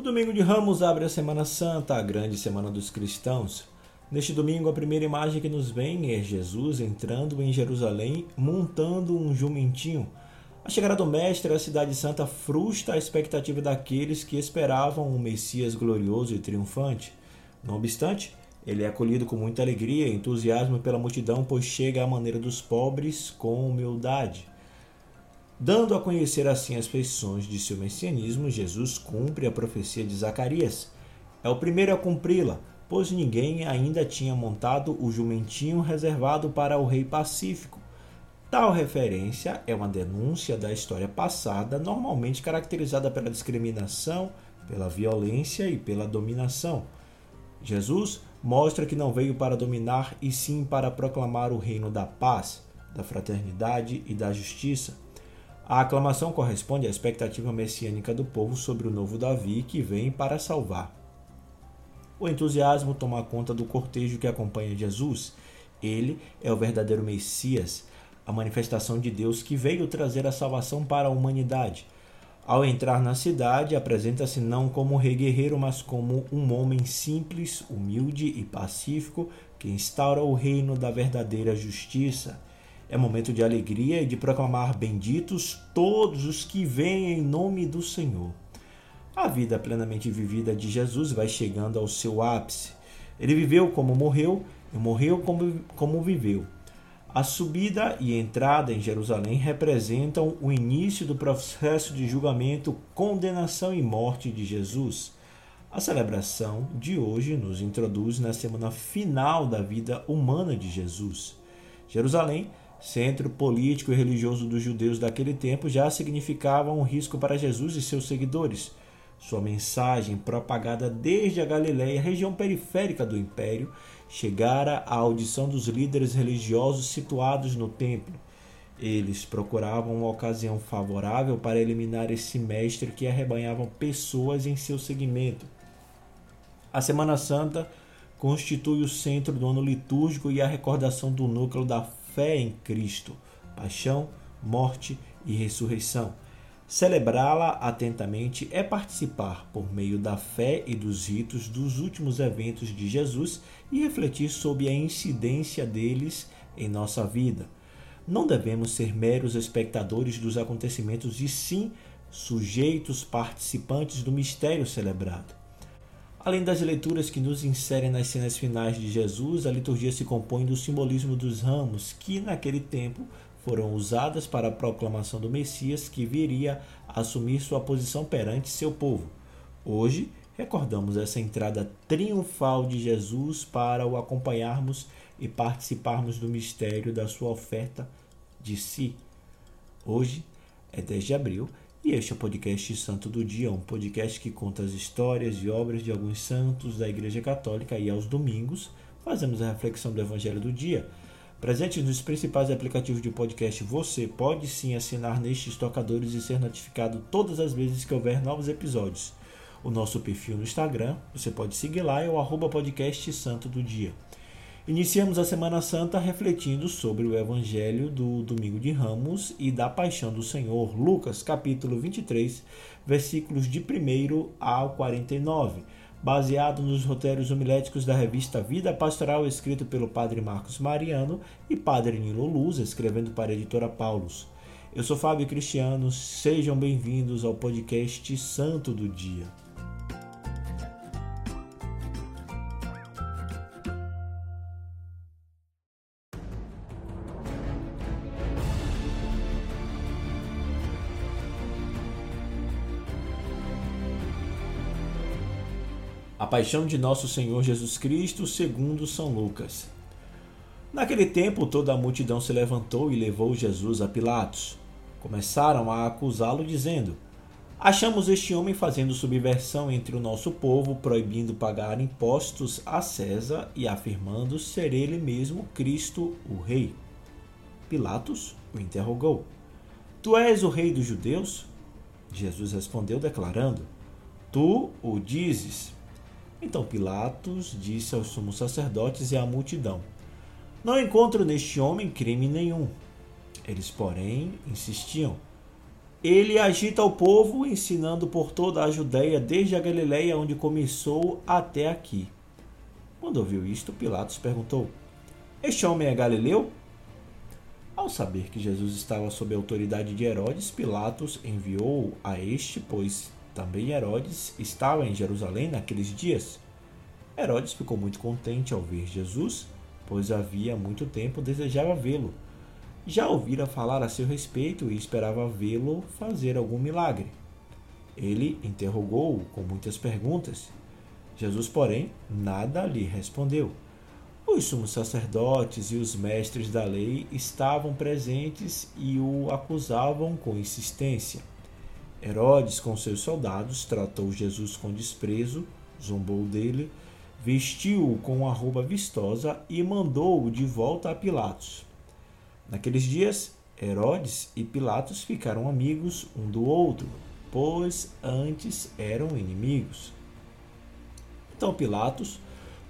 O domingo de Ramos abre a Semana Santa, a grande semana dos cristãos. Neste domingo, a primeira imagem que nos vem é Jesus entrando em Jerusalém montando um jumentinho. A chegada do Mestre à Cidade Santa frustra a expectativa daqueles que esperavam um Messias glorioso e triunfante. Não obstante, ele é acolhido com muita alegria e entusiasmo pela multidão, pois chega à maneira dos pobres com humildade. Dando a conhecer assim as feições de seu messianismo, Jesus cumpre a profecia de Zacarias. É o primeiro a cumpri-la, pois ninguém ainda tinha montado o jumentinho reservado para o rei pacífico. Tal referência é uma denúncia da história passada, normalmente caracterizada pela discriminação, pela violência e pela dominação. Jesus mostra que não veio para dominar, e sim para proclamar o reino da paz, da fraternidade e da justiça. A aclamação corresponde à expectativa messiânica do povo sobre o novo Davi que vem para salvar. O entusiasmo toma conta do cortejo que acompanha Jesus. Ele é o verdadeiro Messias, a manifestação de Deus que veio trazer a salvação para a humanidade. Ao entrar na cidade, apresenta-se não como rei guerreiro, mas como um homem simples, humilde e pacífico que instaura o reino da verdadeira justiça. É momento de alegria e de proclamar benditos todos os que vêm em nome do Senhor. A vida plenamente vivida de Jesus vai chegando ao seu ápice. Ele viveu como morreu e morreu como, como viveu. A subida e entrada em Jerusalém representam o início do processo de julgamento, condenação e morte de Jesus. A celebração de hoje nos introduz na semana final da vida humana de Jesus. Jerusalém centro político e religioso dos judeus daquele tempo, já significava um risco para Jesus e seus seguidores. Sua mensagem, propagada desde a Galiléia, região periférica do império, chegara à audição dos líderes religiosos situados no templo. Eles procuravam uma ocasião favorável para eliminar esse mestre que arrebanhava pessoas em seu seguimento. A Semana Santa constitui o centro do ano litúrgico e a recordação do núcleo da fé em Cristo, paixão, morte e ressurreição. Celebrá-la atentamente é participar, por meio da fé e dos ritos, dos últimos eventos de Jesus e refletir sobre a incidência deles em nossa vida. Não devemos ser meros espectadores dos acontecimentos e sim sujeitos participantes do mistério celebrado. Além das leituras que nos inserem nas cenas finais de Jesus, a liturgia se compõe do simbolismo dos ramos, que naquele tempo foram usadas para a proclamação do Messias que viria a assumir sua posição perante seu povo. Hoje, recordamos essa entrada triunfal de Jesus para o acompanharmos e participarmos do mistério da sua oferta de si. Hoje é 10 de abril e este é o podcast Santo do Dia, um podcast que conta as histórias e obras de alguns santos da Igreja Católica e aos domingos fazemos a reflexão do Evangelho do dia. Presente nos principais aplicativos de podcast, você pode sim assinar nestes tocadores e ser notificado todas as vezes que houver novos episódios. O nosso perfil no Instagram, você pode seguir lá, é o arroba podcast Santo do Dia. Iniciamos a Semana Santa refletindo sobre o Evangelho do Domingo de Ramos e da Paixão do Senhor, Lucas, capítulo 23, versículos de 1 ao 49, baseado nos roteiros homiléticos da revista Vida Pastoral, escrito pelo padre Marcos Mariano e padre Nilo Luz, escrevendo para a editora Paulus. Eu sou Fábio Cristiano, sejam bem-vindos ao podcast Santo do Dia. A paixão de nosso Senhor Jesus Cristo, segundo São Lucas. Naquele tempo, toda a multidão se levantou e levou Jesus a Pilatos. Começaram a acusá-lo, dizendo: Achamos este homem fazendo subversão entre o nosso povo, proibindo pagar impostos a César e afirmando ser ele mesmo Cristo, o Rei. Pilatos o interrogou: Tu és o Rei dos Judeus? Jesus respondeu, declarando: Tu o dizes. Então Pilatos disse aos sumos sacerdotes e à multidão: Não encontro neste homem crime nenhum. Eles, porém, insistiam: ele agita o povo, ensinando por toda a Judéia, desde a Galiléia, onde começou, até aqui. Quando ouviu isto, Pilatos perguntou: Este homem é galileu? Ao saber que Jesus estava sob a autoridade de Herodes, Pilatos enviou a este, pois também Herodes estava em Jerusalém naqueles dias. Herodes ficou muito contente ao ver Jesus, pois havia muito tempo desejava vê-lo. Já ouvira falar a seu respeito e esperava vê-lo fazer algum milagre. Ele interrogou-o com muitas perguntas. Jesus, porém, nada lhe respondeu. Os sumos sacerdotes e os mestres da lei estavam presentes e o acusavam com insistência. Herodes, com seus soldados, tratou Jesus com desprezo, zombou dele, vestiu-o com uma roupa vistosa e mandou-o de volta a Pilatos. Naqueles dias, Herodes e Pilatos ficaram amigos um do outro, pois antes eram inimigos. Então Pilatos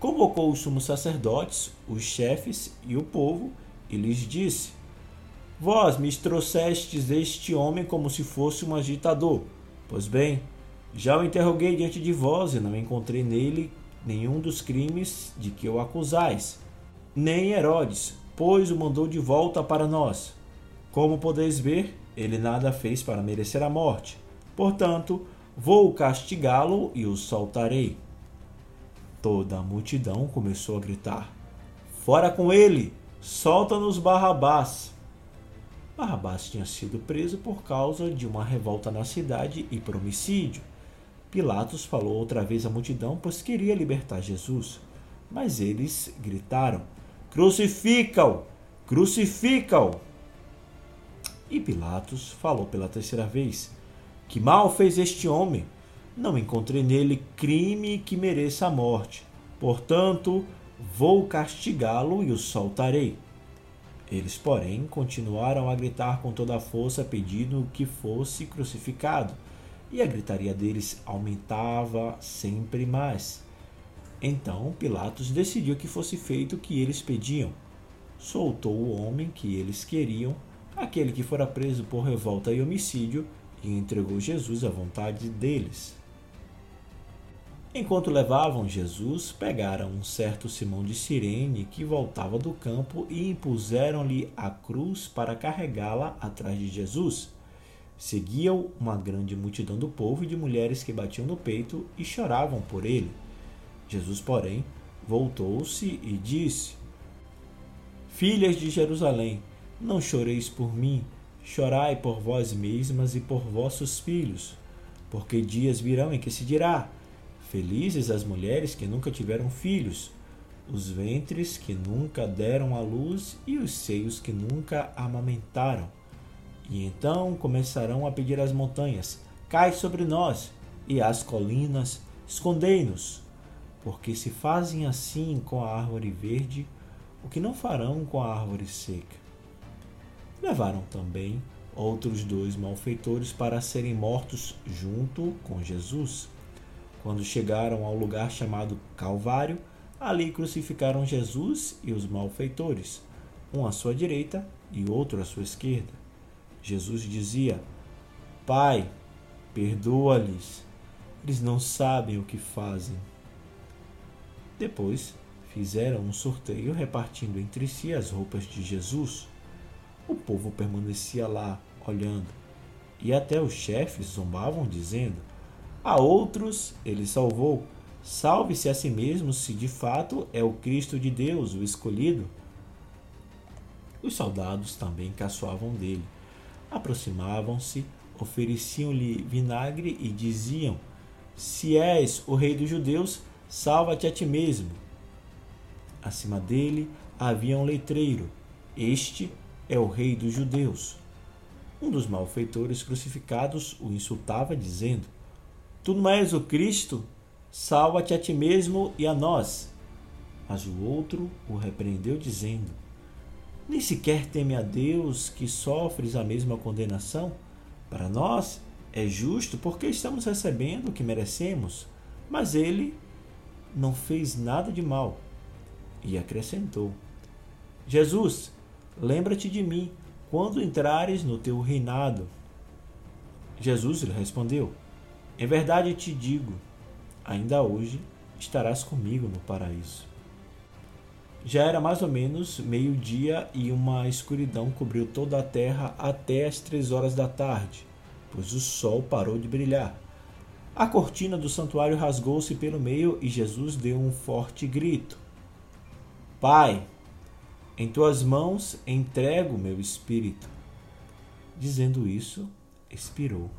convocou os sumos sacerdotes, os chefes e o povo, e lhes disse: Vós me trouxestes este homem como se fosse um agitador. Pois bem, já o interroguei diante de vós e não encontrei nele nenhum dos crimes de que o acusais, nem Herodes, pois o mandou de volta para nós. Como podeis ver, ele nada fez para merecer a morte. Portanto, vou castigá-lo e o soltarei. Toda a multidão começou a gritar: Fora com ele! Solta-nos Barrabás! Barrabás tinha sido preso por causa de uma revolta na cidade e por homicídio. Pilatos falou outra vez à multidão, pois queria libertar Jesus. Mas eles gritaram: Crucifica-o! Crucifica-o! E Pilatos falou pela terceira vez: Que mal fez este homem? Não encontrei nele crime que mereça a morte. Portanto, vou castigá-lo e o soltarei. Eles, porém, continuaram a gritar com toda a força, pedindo que fosse crucificado. E a gritaria deles aumentava sempre mais. Então Pilatos decidiu que fosse feito o que eles pediam. Soltou o homem que eles queriam, aquele que fora preso por revolta e homicídio, e entregou Jesus à vontade deles. Enquanto levavam Jesus, pegaram um certo Simão de Cirene que voltava do campo e impuseram-lhe a cruz para carregá-la atrás de Jesus. Seguiam uma grande multidão do povo e de mulheres que batiam no peito e choravam por ele. Jesus, porém, voltou-se e disse: Filhas de Jerusalém, não choreis por mim, chorai por vós mesmas e por vossos filhos, porque dias virão em que se dirá: Felizes as mulheres que nunca tiveram filhos, os ventres que nunca deram à luz e os seios que nunca amamentaram. E então começarão a pedir às montanhas: Cai sobre nós, e às colinas: Escondei-nos. Porque se fazem assim com a árvore verde, o que não farão com a árvore seca? Levaram também outros dois malfeitores para serem mortos junto com Jesus. Quando chegaram ao lugar chamado Calvário, ali crucificaram Jesus e os malfeitores, um à sua direita e outro à sua esquerda. Jesus dizia: Pai, perdoa-lhes, eles não sabem o que fazem. Depois fizeram um sorteio repartindo entre si as roupas de Jesus. O povo permanecia lá, olhando, e até os chefes zombavam, dizendo: a outros ele salvou. Salve-se a si mesmo se de fato é o Cristo de Deus, o escolhido. Os soldados também caçoavam dele. Aproximavam-se, ofereciam-lhe vinagre e diziam: Se és o rei dos judeus, salva-te a ti mesmo. Acima dele havia um letreiro: Este é o rei dos judeus. Um dos malfeitores crucificados o insultava, dizendo: Tu não és o Cristo? Salva-te a ti mesmo e a nós. Mas o outro o repreendeu, dizendo: Nem sequer teme a Deus que sofres a mesma condenação? Para nós é justo porque estamos recebendo o que merecemos, mas ele não fez nada de mal. E acrescentou: Jesus, lembra-te de mim quando entrares no teu reinado. Jesus lhe respondeu: Em verdade te digo, ainda hoje estarás comigo no paraíso. Já era mais ou menos meio-dia e uma escuridão cobriu toda a terra até as três horas da tarde, pois o sol parou de brilhar. A cortina do santuário rasgou-se pelo meio e Jesus deu um forte grito: Pai, em tuas mãos entrego meu espírito. Dizendo isso, expirou.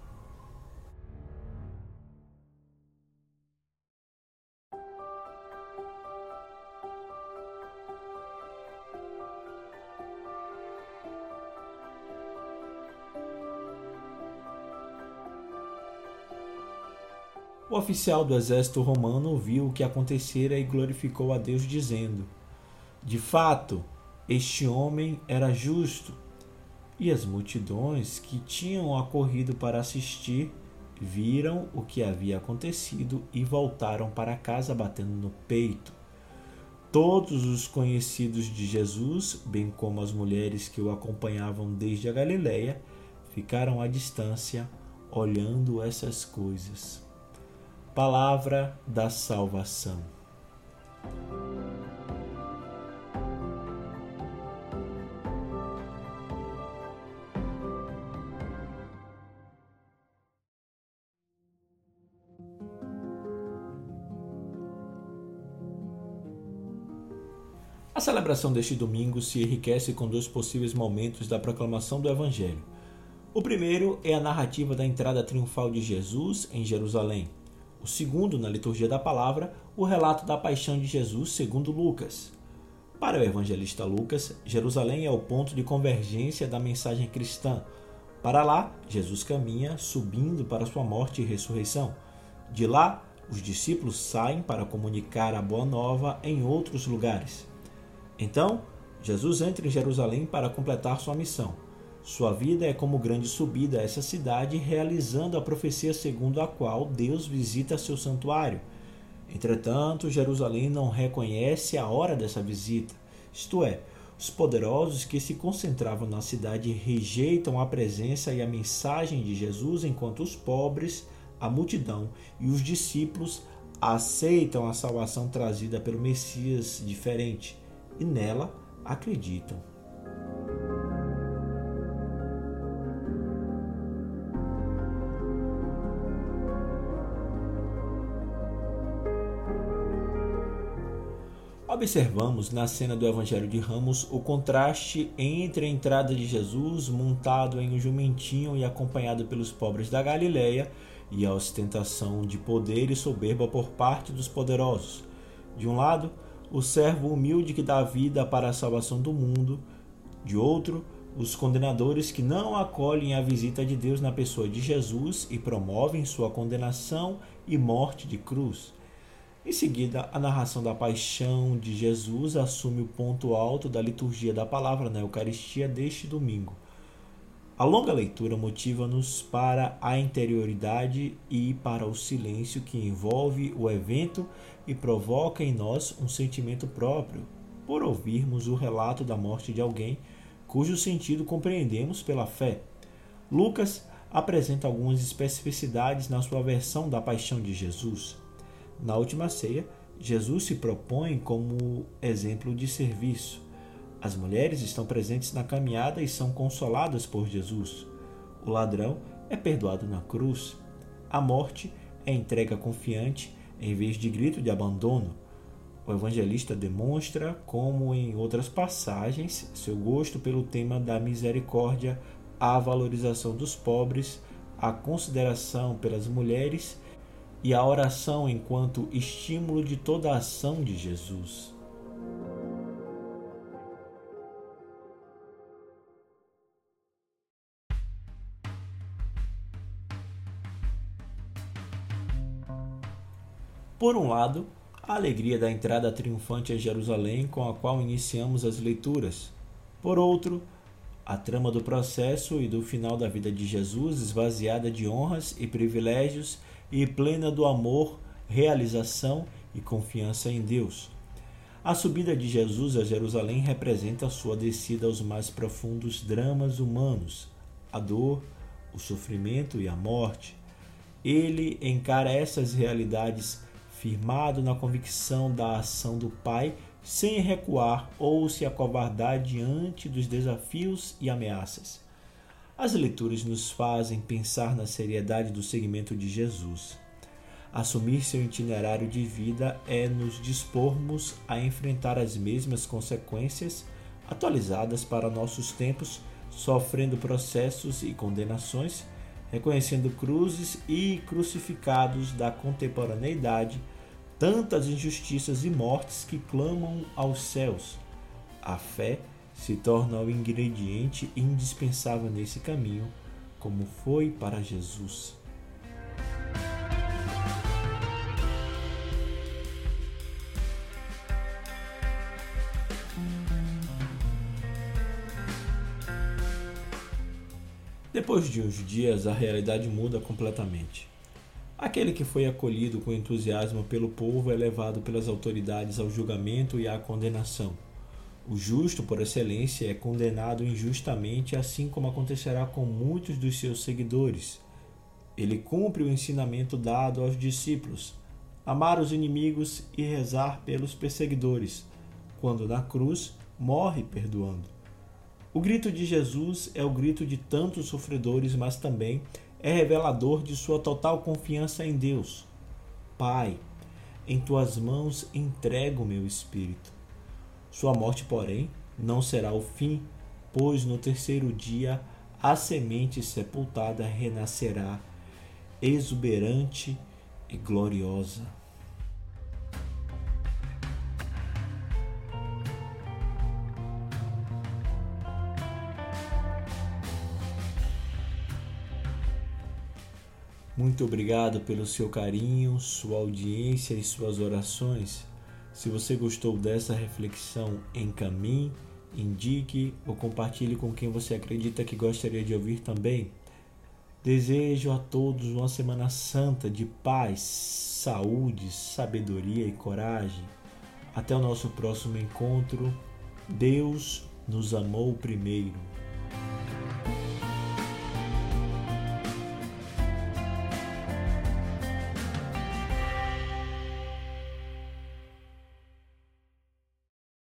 Oficial do exército romano viu o que acontecera e glorificou a Deus, dizendo: De fato, este homem era justo. E as multidões que tinham acorrido para assistir viram o que havia acontecido e voltaram para casa batendo no peito. Todos os conhecidos de Jesus, bem como as mulheres que o acompanhavam desde a Galiléia, ficaram à distância olhando essas coisas. Palavra da salvação. A celebração deste domingo se enriquece com dois possíveis momentos da proclamação do Evangelho. O primeiro é a narrativa da entrada triunfal de Jesus em Jerusalém o segundo, na liturgia da palavra, o relato da paixão de Jesus segundo Lucas. Para o evangelista Lucas, Jerusalém é o ponto de convergência da mensagem cristã. Para lá, Jesus caminha subindo para sua morte e ressurreição. De lá, os discípulos saem para comunicar a boa nova em outros lugares. Então, Jesus entra em Jerusalém para completar sua missão. Sua vida é como grande subida a essa cidade, realizando a profecia segundo a qual Deus visita seu santuário. Entretanto, Jerusalém não reconhece a hora dessa visita, isto é, os poderosos que se concentravam na cidade rejeitam a presença e a mensagem de Jesus, enquanto os pobres, a multidão e os discípulos aceitam a salvação trazida pelo Messias diferente e nela acreditam. Observamos na cena do Evangelho de Ramos o contraste entre a entrada de Jesus montado em um jumentinho e acompanhado pelos pobres da Galileia e a ostentação de poder e soberba por parte dos poderosos. De um lado, o servo humilde que dá vida para a salvação do mundo, de outro, os condenadores que não acolhem a visita de Deus na pessoa de Jesus e promovem sua condenação e morte de cruz. Em seguida, a narração da paixão de Jesus assume o ponto alto da liturgia da palavra na Eucaristia deste domingo. A longa leitura motiva-nos para a interioridade e para o silêncio que envolve o evento e provoca em nós um sentimento próprio, por ouvirmos o relato da morte de alguém cujo sentido compreendemos pela fé. Lucas apresenta algumas especificidades na sua versão da paixão de Jesus. Na última ceia, Jesus se propõe como exemplo de serviço. As mulheres estão presentes na caminhada e são consoladas por Jesus. O ladrão é perdoado na cruz. A morte é entrega confiante em vez de grito de abandono. O evangelista demonstra, como em outras passagens, seu gosto pelo tema da misericórdia, a valorização dos pobres, a consideração pelas mulheres e a oração enquanto estímulo de toda a ação de Jesus. Por um lado, a alegria da entrada triunfante a Jerusalém, com a qual iniciamos as leituras. Por outro, a trama do processo e do final da vida de Jesus, esvaziada de honras e privilégios e plena do amor, realização e confiança em Deus. A subida de Jesus a Jerusalém representa a sua descida aos mais profundos dramas humanos, a dor, o sofrimento e a morte, ele encara essas realidades firmado na convicção da ação do Pai, sem recuar ou se acovardar diante dos desafios e ameaças. As leituras nos fazem pensar na seriedade do seguimento de Jesus. Assumir seu itinerário de vida é nos dispormos a enfrentar as mesmas consequências atualizadas para nossos tempos, sofrendo processos e condenações, reconhecendo cruzes e crucificados da contemporaneidade, tantas injustiças e mortes que clamam aos céus. A fé se torna o ingrediente indispensável nesse caminho, como foi para Jesus. Depois de uns dias, a realidade muda completamente. Aquele que foi acolhido com entusiasmo pelo povo é levado pelas autoridades ao julgamento e à condenação. O justo, por excelência, é condenado injustamente, assim como acontecerá com muitos dos seus seguidores. Ele cumpre o ensinamento dado aos discípulos: amar os inimigos e rezar pelos perseguidores, quando na cruz morre perdoando. O grito de Jesus é o grito de tantos sofredores, mas também é revelador de sua total confiança em Deus. Pai, em tuas mãos entrego o meu espírito. Sua morte, porém, não será o fim, pois no terceiro dia a semente sepultada renascerá, exuberante e gloriosa. Muito obrigado pelo seu carinho, sua audiência e suas orações. Se você gostou dessa reflexão, encaminhe, indique ou compartilhe com quem você acredita que gostaria de ouvir também. Desejo a todos uma Semana Santa de paz, saúde, sabedoria e coragem. Até o nosso próximo encontro. Deus nos amou primeiro.